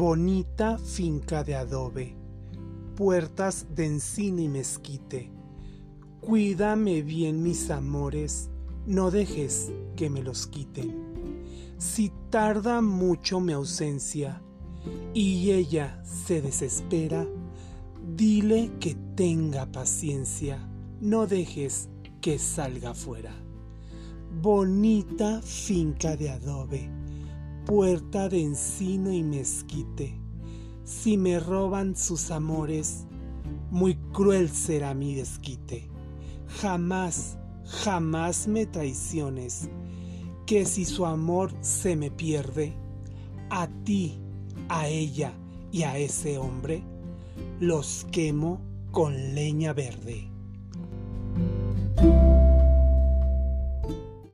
bonita finca de adobe, puertas de encina y mezquite. Cuídame bien mis amores, no dejes que me los quiten. Si tarda mucho mi ausencia y ella se desespera, dile que tenga paciencia, no dejes que salga fuera. Bonita finca de adobe puerta de encino y mezquite. Si me roban sus amores, muy cruel será mi desquite. Jamás, jamás me traiciones, que si su amor se me pierde, a ti, a ella y a ese hombre, los quemo con leña verde.